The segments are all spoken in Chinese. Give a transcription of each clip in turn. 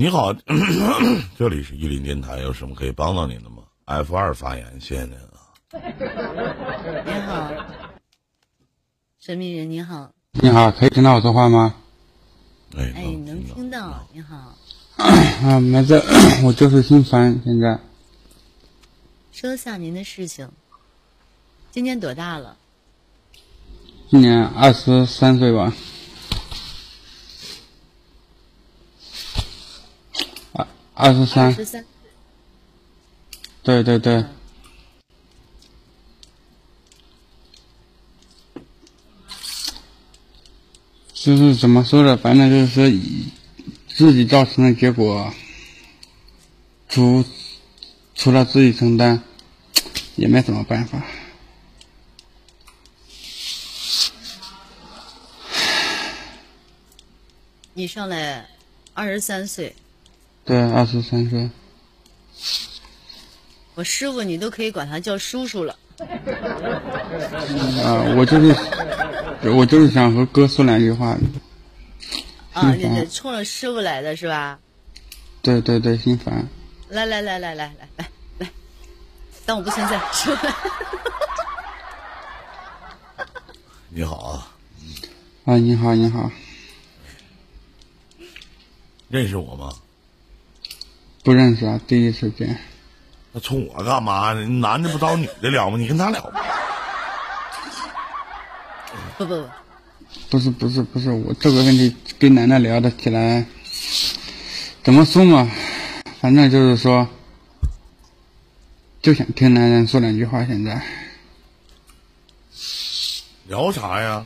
你好，这里是伊林电台，有什么可以帮到您的吗？F 二发言，谢谢您啊。你好，神秘人你好，你好，可以听到我说话吗？哎，哎，能听到，你好，啊，没事，我就是心烦，现在说下您的事情。今年多大了？今年二十三岁吧。二二十三，十三。对对对，就是怎么说的，反正就是说以自己造成的结果，除除了自己承担，也没什么办法。你上来二十三岁，对，二十三岁。我师傅你都可以管他叫叔叔了。啊，我就是，我就是想和哥说两句话。啊，你这冲着师傅来的是吧？对对对，心烦。来来来来来来来来，当我不存在，师傅。你好啊，啊，你好，你好，认识我吗？不认识啊，第一次见。那冲我干嘛呢？男的不找女的聊吗？你跟他聊吧。不不不，不是不是不是，我这个问题跟男的聊的起来，怎么说嘛？反正就是说，就想听男人说两句话。现在聊啥呀？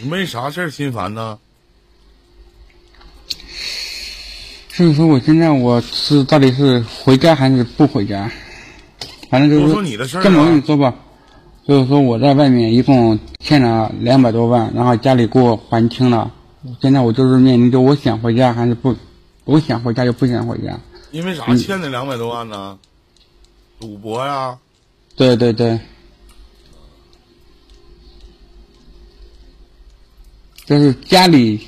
你没啥事儿心烦呢？就是说，我现在我是到底是回家还是不回家？反正就是说你的事儿这么我跟你啊。说吧，就是说我在外面一共欠了两百多万，然后家里给我还清了。现在我就是面临着我想回家还是不，我想回家又不想回家。因为啥欠那两百多万呢？赌博呀？对对对，就是家里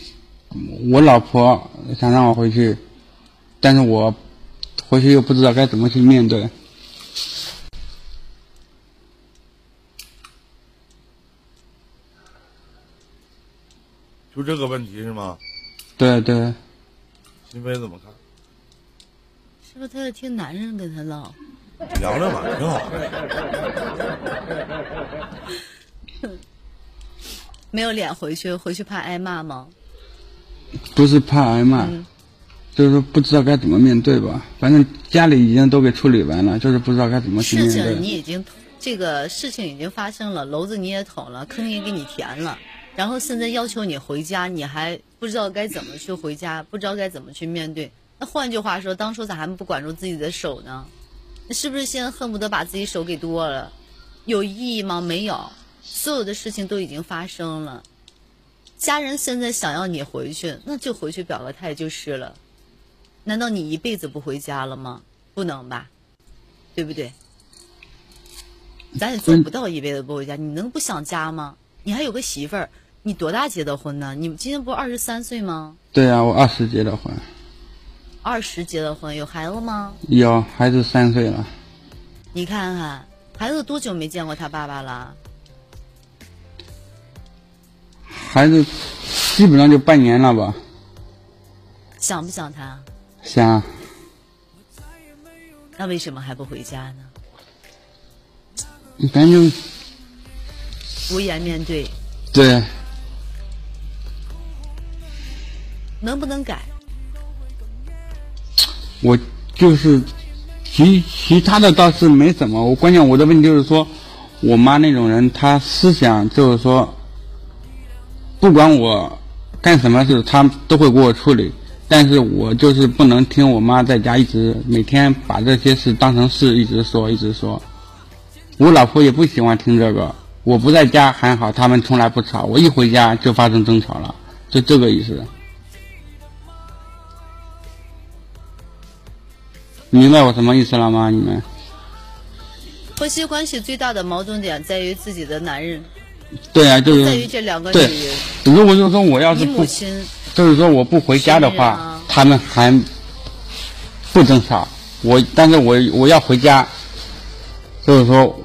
我老婆想让我回去，但是我回去又不知道该怎么去面对。就这个问题是吗？对对，心飞怎么看？是不是他在听男人跟他唠。聊聊吧，挺好的。没有脸回去，回去怕挨骂吗？不是怕挨骂，嗯就是说不知道该怎么面对吧。反正家里已经都给处理完了，就是不知道该怎么去面事情你。已经，这个事情已经发生了，篓子你也捅了，坑也给你填了，然后现在要求你回家，你还不知道该怎么去回家，不知道该怎么去面对。那换句话说，当初咋还不管住自己的手呢？那是不是现在恨不得把自己手给剁了？有意义吗？没有，所有的事情都已经发生了。家人现在想要你回去，那就回去表个态就是了。难道你一辈子不回家了吗？不能吧，对不对？咱也做不到一辈子不回家，你能不想家吗？你还有个媳妇儿，你多大结的婚呢？你今年不是二十三岁吗？对啊，我二十结的婚，二十结的婚，有孩子吗？有孩子三岁了。你看看，孩子多久没见过他爸爸了？孩子基本上就半年了吧，想不想他？想那为什么还不回家呢？反正。就无颜面对，对，能不能改？我就是其其他的倒是没什么，我关键我的问题就是说，我妈那种人，她思想就是说，不管我干什么事，她都会给我处理，但是我就是不能听我妈在家一直每天把这些事当成事一直说一直说，我老婆也不喜欢听这个，我不在家还好，他们从来不吵，我一回家就发生争吵了，就这个意思。明白我什么意思了吗？你们？婆媳关系最大的矛盾点在于自己的男人，对啊，就是在于这两个女对人。如果就是说我要是你不母亲就是说我不回家的话，啊他们还不争吵。我但是我我要回家，就是说，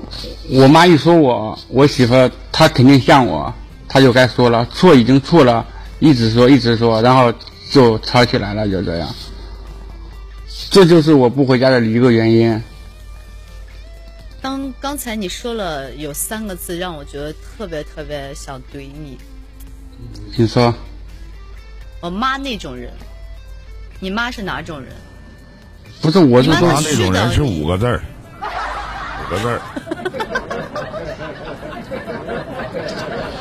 我妈一说我我媳妇儿，她肯定像我，她就该说了，错已经错了，一直说一直说，然后就吵起来了，就这样。这就是我不回家的一个原因。当刚才你说了有三个字，让我觉得特别特别想怼你。你说，我妈那种人，你妈是哪种人？不是我是说那种人是五个字儿，五个字儿。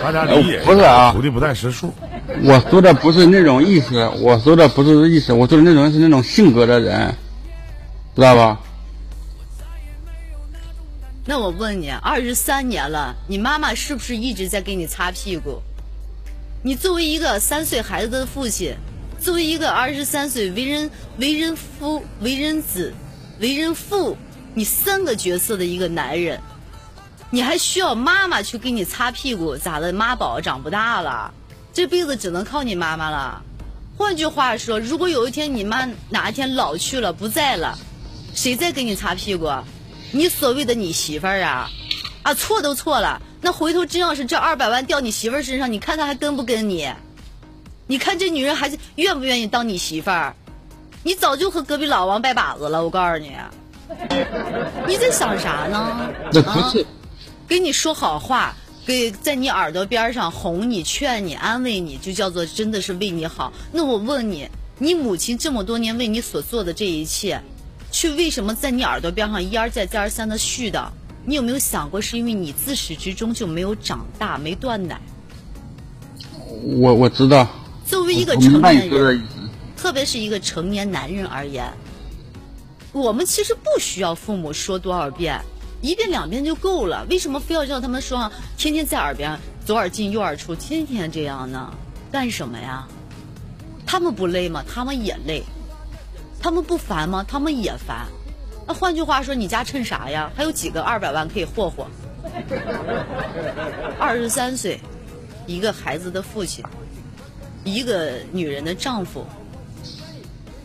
大家理解一下不是啊徒弟不带识数。我说的不是那种意思，我说的不是这意思，我说的那种人是那种性格的人，知道吧？那我问你，二十三年了，你妈妈是不是一直在给你擦屁股？你作为一个三岁孩子的父亲，作为一个二十三岁为人为人夫、为人子、为人父，你三个角色的一个男人，你还需要妈妈去给你擦屁股？咋的？妈宝长不大了，这辈子只能靠你妈妈了。换句话说，如果有一天你妈哪一天老去了不在了，谁再给你擦屁股？你所谓的你媳妇儿啊，啊错都错了，那回头真要是这二百万掉你媳妇儿身上，你看她还跟不跟你？你看这女人还是愿不愿意当你媳妇儿？你早就和隔壁老王拜把子了，我告诉你，你在想啥呢？那不是啊，给你说好话，给在你耳朵边上哄你、劝你、安慰你，就叫做真的是为你好。那我问你，你母亲这么多年为你所做的这一切，却为什么在你耳朵边上一而再、再而三的絮叨？你有没有想过，是因为你自始至终就没有长大，没断奶？我我知道，作为一个成年人，特别是一个成年男人而言，我们其实不需要父母说多少遍，一遍两遍就够了。为什么非要让他们说天天在耳边左耳进右耳出，天天这样呢？干什么呀？他们不累吗？他们也累。他们不烦吗？他们也烦。那换句话说，你家趁啥呀？还有几个二百万可以霍霍？二十三岁，一个孩子的父亲，一个女人的丈夫。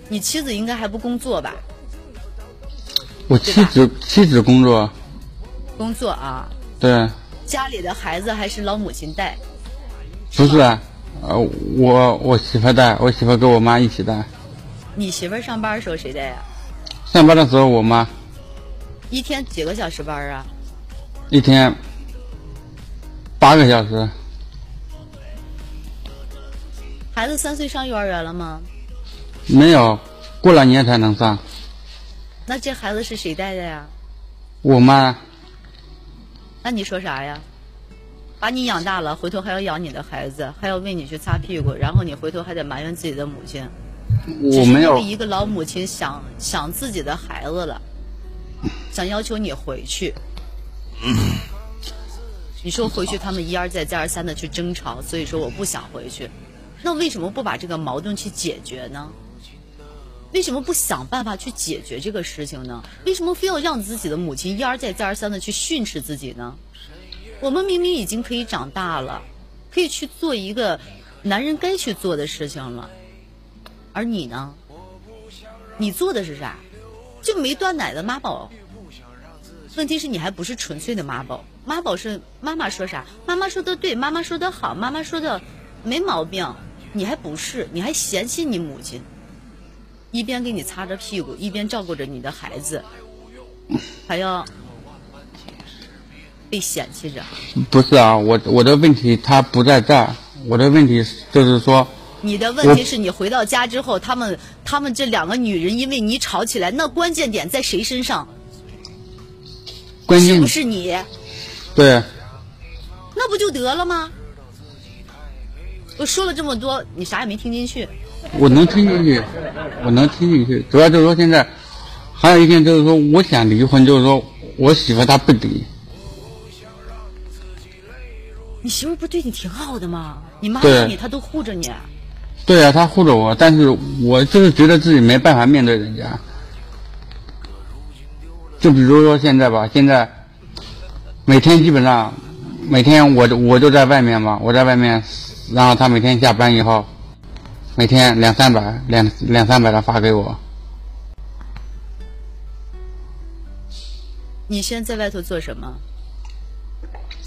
你妻子应该还不工作吧？我妻子妻子工作，工作啊，对，家里的孩子还是老母亲带。不是，呃，我我媳妇带，我媳妇跟我妈一起带。你媳妇儿上班的时候谁带呀？上班的时候，我妈一天几个小时班啊？一天八个小时，孩子三岁上幼儿园了吗？没有，过了年才能上。那这孩子是谁带的呀？我妈那你说啥呀？把你养大了，回头还要养你的孩子，还要为你去擦屁股，然后你回头还得埋怨自己的母亲。我没有只是因为一个老母亲想想自己的孩子了，想要求你回去。你说回去，他们一而再、再而三的去争吵，所以说我不想回去。那为什么不把这个矛盾去解决呢？为什么不想办法去解决这个事情呢？为什么非要让自己的母亲一而再、再而三的去训斥自己呢？我们明明已经可以长大了，可以去做一个男人该去做的事情了。而你呢？你做的是啥？就没断奶的妈宝。问题是你还不是纯粹的妈宝，妈宝是妈妈说啥，妈妈说的对，妈妈说的好，妈妈说的没毛病，你还不是，你还嫌弃你母亲，一边给你擦着屁股，一边照顾着你的孩子，还要被嫌弃着。不是啊，我我的问题他不在这儿，我的问题就是说，你的问题是你回到家之后，他们他们这两个女人因为你吵起来，那关键点在谁身上？是关键不是你？对，那不就得了吗？我说了这么多，你啥也没听进去。我能听进去，我能听进去。主要就是说现在还有一点就是说，我想离婚，就是说我媳妇她不离，你媳妇儿不对你挺好的吗？你妈对骂你，她都护着你。对啊，他护着我，但是我就是觉得自己没办法面对人家。就比如说现在吧，现在每天基本上，每天我就我就在外面嘛，我在外面，然后他每天下班以后，每天两三百，两两三百的发给我。你现在在外头做什么？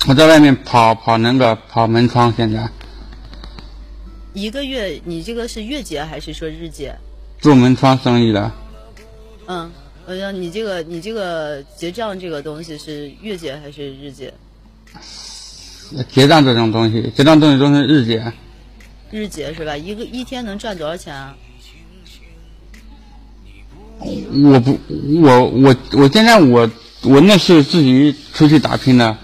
我在外面跑跑那个跑门窗现在。一个月，你这个是月结还是说日结？做门窗生意的。嗯，我想你这个你这个结账这个东西是月结还是日结？结账这种东西，结账东西都是日结。日结是吧？一个一天能赚多少钱啊？我不，我我我现在我我那是自己出去打拼的，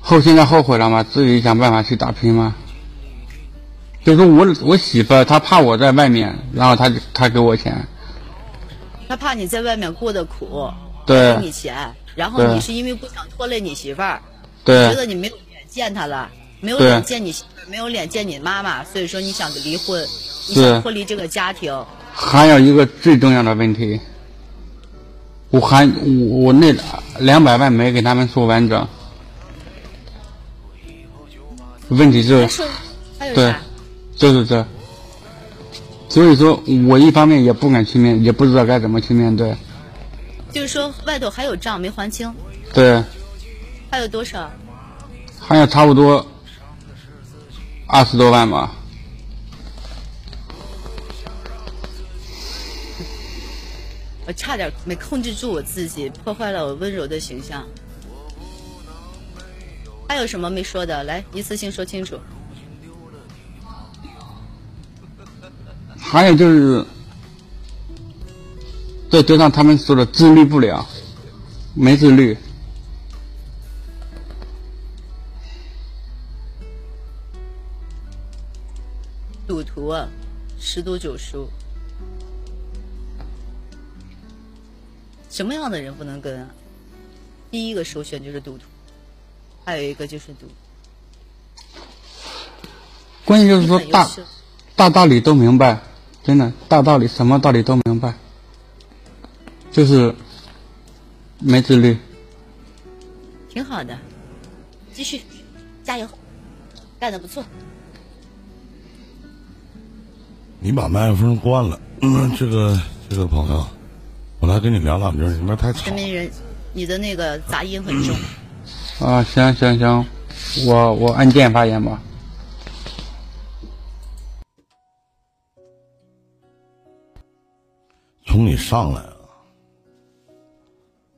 后现在后悔了吗？自己想办法去打拼吗？就是我我媳妇儿她怕我在外面，然后她她给我钱，她怕你在外面过得苦，对给你钱，然后你是因为不想拖累你媳妇儿，对觉得你没有脸见她了，没有脸见你媳妇儿，没有脸见你妈妈，所以说你想离婚，你想脱离这个家庭。还有一个最重要的问题，我还我我那两百万没给他们说完整，问题就是对啥？就是这，所以说我一方面也不敢去面，也不知道该怎么去面对，就是说外头还有账没还清，对，还有多少？还有差不多二十多万吧。我差点没控制住我自己，破坏了我温柔的形象。还有什么没说的？来，一次性说清楚。还有就是，对，就像他们说的，自律不了，没自律。赌徒啊，十赌九输。什么样的人不能跟啊？第一个首选就是赌徒，还有一个就是赌。关键就是说大大道理都明白，真的大道理什么道理都明白，就是没自律。挺好的，继续加油，干得不错。你把麦克风关了。嗯，这个这个朋友，我来跟你聊两句，你们太吵了。陈明人，你的那个杂音很重。啊，行行行，我我按键发言吧。从你上来啊，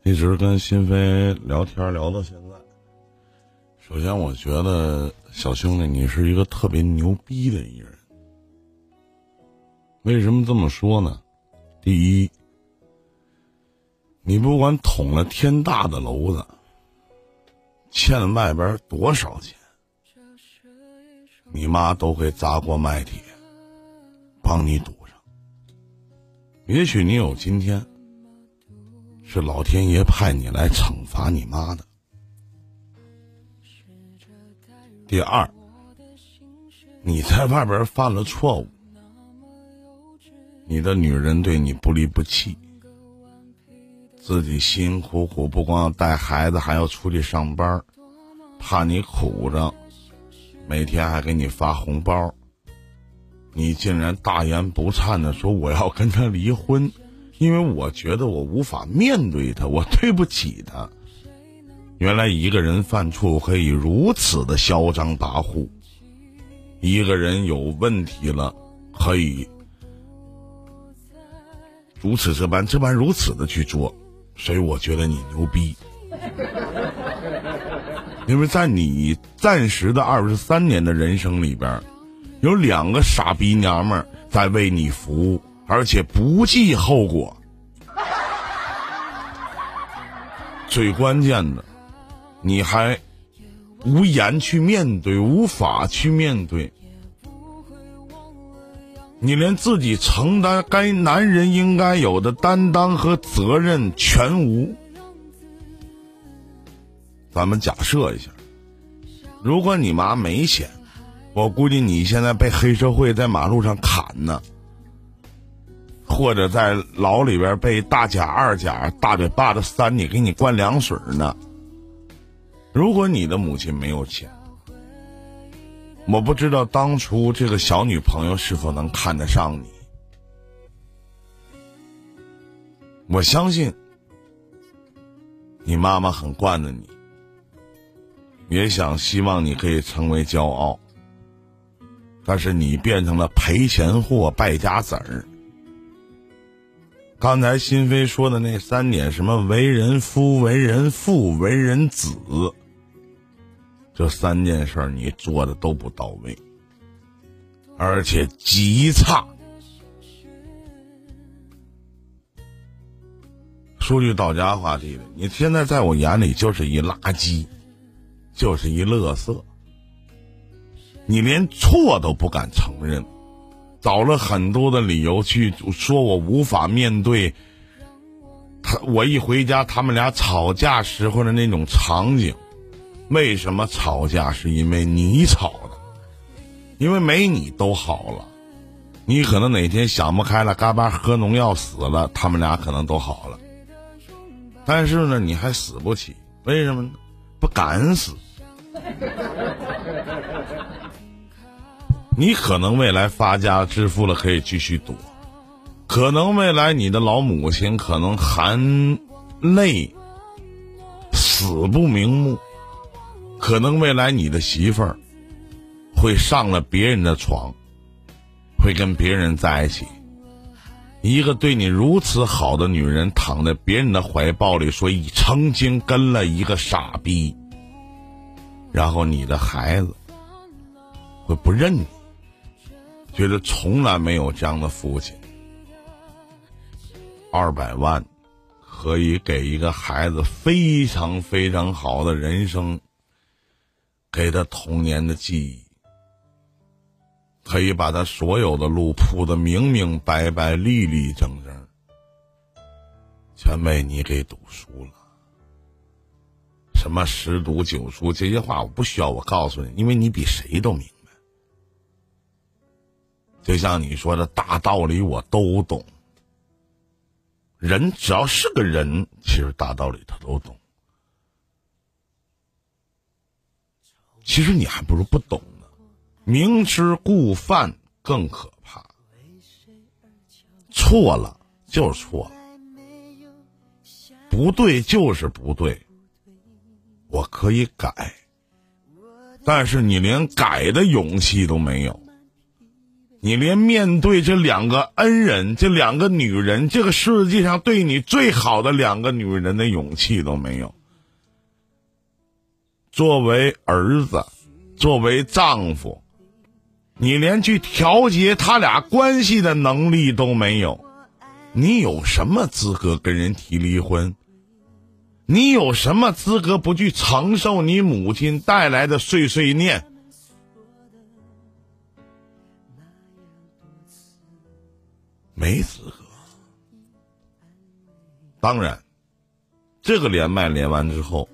一直跟新飞聊天聊到现在。首先，我觉得小兄弟你是一个特别牛逼的一人。为什么这么说呢？第一，你不管捅了天大的娄子，欠了外边多少钱，你妈都会砸锅卖铁帮你堵。也许你有今天，是老天爷派你来惩罚你妈的。第二，你在外边犯了错误，你的女人对你不离不弃，自己辛辛苦苦不光要带孩子，还要出去上班，怕你苦着，每天还给你发红包。你竟然大言不惭的说我要跟他离婚，因为我觉得我无法面对他，我对不起他。原来一个人犯错可以如此的嚣张跋扈，一个人有问题了可以如此这般这般如此的去做，所以我觉得你牛逼。因为在你暂时的二十三年的人生里边，有两个傻逼娘们儿在为你服务，而且不计后果。最关键的，你还无言去面对，无法去面对，你连自己承担该男人应该有的担当和责任全无。咱们假设一下，如果你妈没钱，我估计你现在被黑社会在马路上砍呢，或者在牢里边被大甲、二甲、大嘴巴子扇你，给你灌凉水呢。如果你的母亲没有钱，我不知道当初这个小女朋友是否能看得上你。我相信，你妈妈很惯着你，也想希望你可以成为骄傲，但是你变成了赔钱货、败家子儿。刚才心飞说的那三点，什么为人夫、为人父、为人子，这三件事你做的都不到位，而且极差。说句到家话弟弟，你现在在我眼里就是一垃圾，就是一乐色。你连错都不敢承认，找了很多的理由去说我无法面对。他我一回家，他们俩吵架时候的那种场景，为什么吵架？是因为你吵的，因为没你都好了。你可能哪天想不开了，嘎巴喝农药死了，他们俩可能都好了。但是呢，你还死不起，为什么呢？不敢死。你可能未来发家致富了，可以继续赌；可能未来你的老母亲可能含泪死不瞑目；可能未来你的媳妇儿会上了别人的床，会跟别人在一起。一个对你如此好的女人，躺在别人的怀抱里，说你曾经跟了一个傻逼，然后你的孩子会不认你，觉得从来没有这样的父亲。二百万可以给一个孩子非常非常好的人生，给他童年的记忆。可以把他所有的路铺得明明白白、立立正正，全被你给堵输了。什么十赌九输这些话，我不需要我告诉你，因为你比谁都明。就像你说的大道理，我都懂。人只要是个人，其实大道理他都懂。其实你还不如不懂呢。明知故犯更可怕，错了就是错了，不对就是不对，我可以改，但是你连改的勇气都没有，你连面对这两个恩人、这两个女人，这个世界上对你最好的两个女人的勇气都没有。作为儿子，作为丈夫。你连去调节他俩关系的能力都没有，你有什么资格跟人提离婚？你有什么资格不去承受你母亲带来的碎碎念？没资格。当然，这个连麦连完之后，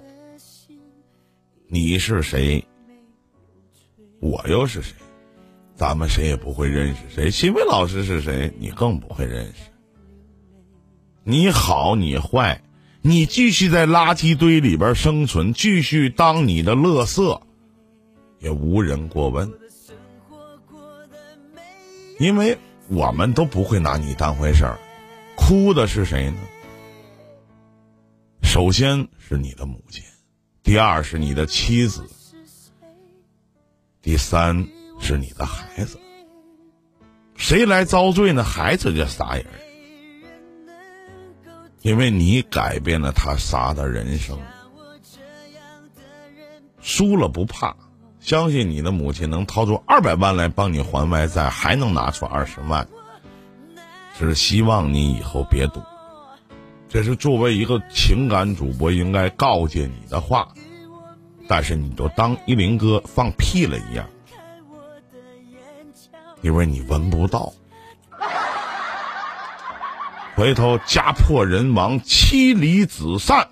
你是谁？我又是谁？咱们谁也不会认识谁，新飞老师是谁，你更不会认识。你好，你坏，你继续在垃圾堆里边生存，继续当你的乐色，也无人过问，因为我们都不会拿你当回事儿。哭的是谁呢？首先是你的母亲，第二是你的妻子，第三。是你的孩子，谁来遭罪呢？孩子这仨人，因为你改变了他仨的人生。输了不怕，相信你的母亲能掏出二百万来帮你还外债，还能拿出二十万。只希望你以后别赌，这是作为一个情感主播应该告诫你的话。但是你就当一林哥放屁了一样。因为你闻不到，回头家破人亡、妻离子散，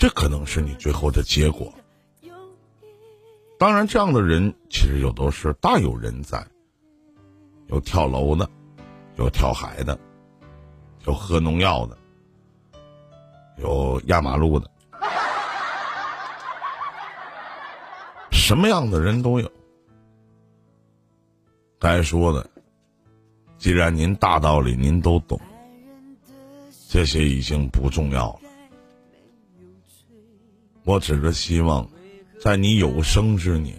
这可能是你最后的结果。当然，这样的人其实有都是大有人在，有跳楼的，有跳海的，有喝农药的，有压马路的，什么样的人都有。该说的，既然您大道理您都懂，这些已经不重要了。我只是希望，在你有生之年，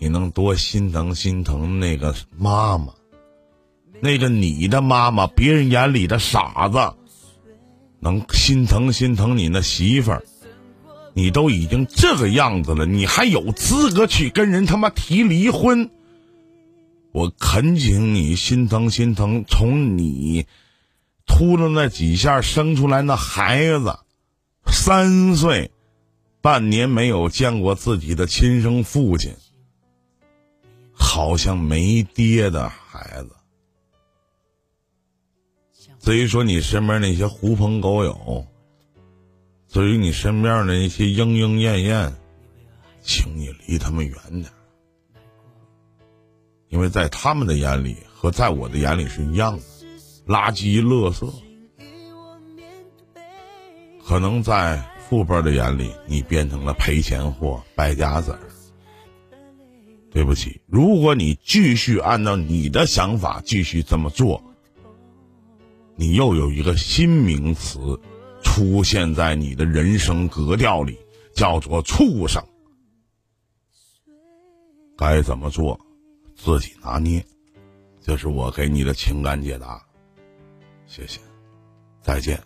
你能多心疼心疼那个妈妈，那个你的妈妈，别人眼里的傻子，能心疼心疼你那媳妇儿。你都已经这个样子了，你还有资格去跟人他妈提离婚？我恳请你心疼心疼，从你秃噜那几下生出来那孩子，三岁，半年没有见过自己的亲生父亲，好像没爹的孩子。至于说你身边那些狐朋狗友。至于你身边的那些莺莺燕燕，请你离他们远点，因为在他们的眼里和在我的眼里是一样的，垃圾、垃圾。可能在父辈的眼里，你变成了赔钱货、败家子儿。对不起，如果你继续按照你的想法继续这么做，你又有一个新名词。出现在你的人生格调里，叫做畜生。该怎么做，自己拿捏。这是我给你的情感解答。谢谢，再见。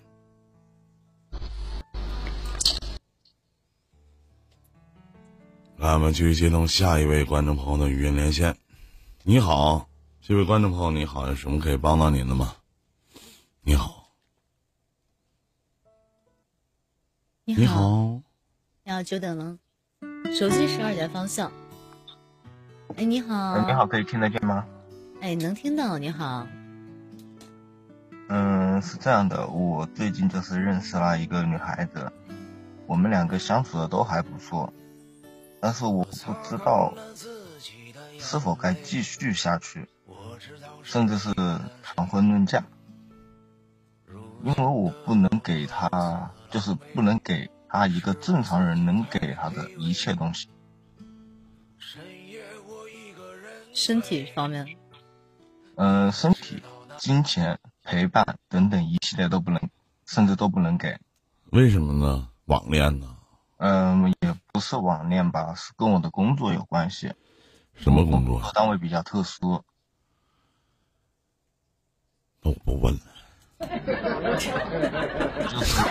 来，我们继续接通下一位观众朋友的语音连线。你好，这位观众朋友，你好，有什么可以帮到您的吗？你好。你好，你好，久等了。手机十二点方向。哎，你好。你好，可以听得见吗？哎，能听到。你好。嗯，是这样的，我最近就是认识了一个女孩子，我们两个相处的都还不错，但是我不知道是否该继续下去，甚至是谈婚论嫁，因为我不能给他。就是不能给他一个正常人能给他的一切东西，身体方面，嗯，身体、金钱、陪伴等等一系列都不能，甚至都不能给。为什么呢？网恋呢？嗯，也不是网恋吧，是跟我的工作有关系。什么工作？单位比较特殊。那我不问了。就是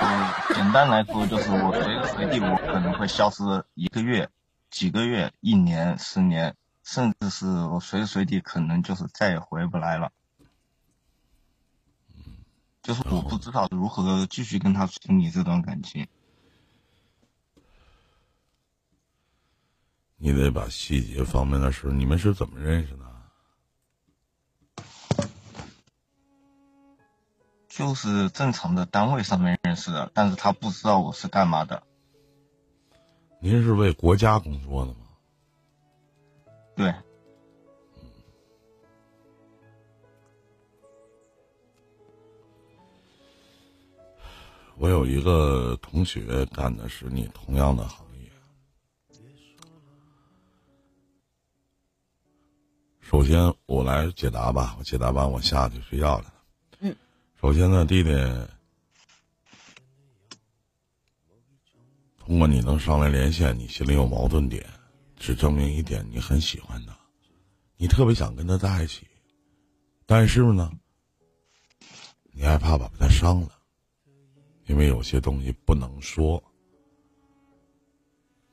简单来说，就是我随时随地我可能会消失一个月、几个月、一年、十年，甚至是我随时随地可能就是再也回不来了。就是我不知道如何继续跟他处理这段感情。你得把细节方面的事，你们是怎么认识的？就是正常的单位上面认识的，但是他不知道我是干嘛的。您是为国家工作的吗？对。我有一个同学干的是你同样的行首先，我来解答吧。我解答完，我下去睡觉了。嗯首先呢，弟弟，通过你能上来连线，你心里有矛盾点，只证明一点，你很喜欢他，你特别想跟他在一起，但是呢，你害怕把他伤了，因为有些东西不能说，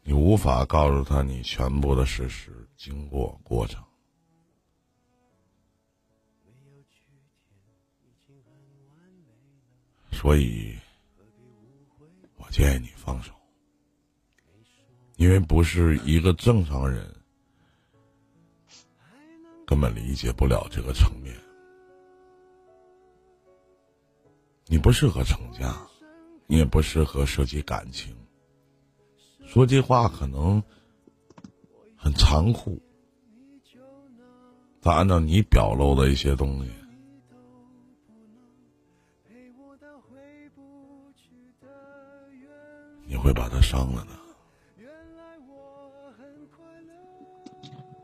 你无法告诉他你全部的事实、经过、过程。所以，我建议你放手，因为不是一个正常人根本理解不了这个层面。你不适合成家，你也不适合涉及感情。说这话可能很残酷，但按照你表露的一些东西。会把他伤了的。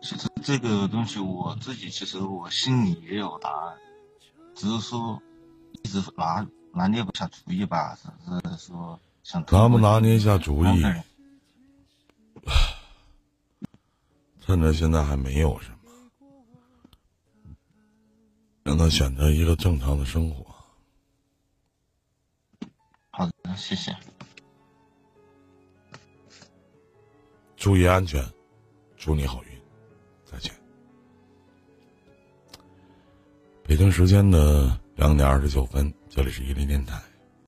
其实这个东西我自己其实我心里也有答案，只是说一直拿拿捏不下主意吧，只是说想拿不拿捏一下主意？趁着现在还没有什么，让他选择一个正常的生活。好的，谢谢。注意安全，祝你好运，再见。北京时间的两点二十九分，这里是伊林电台。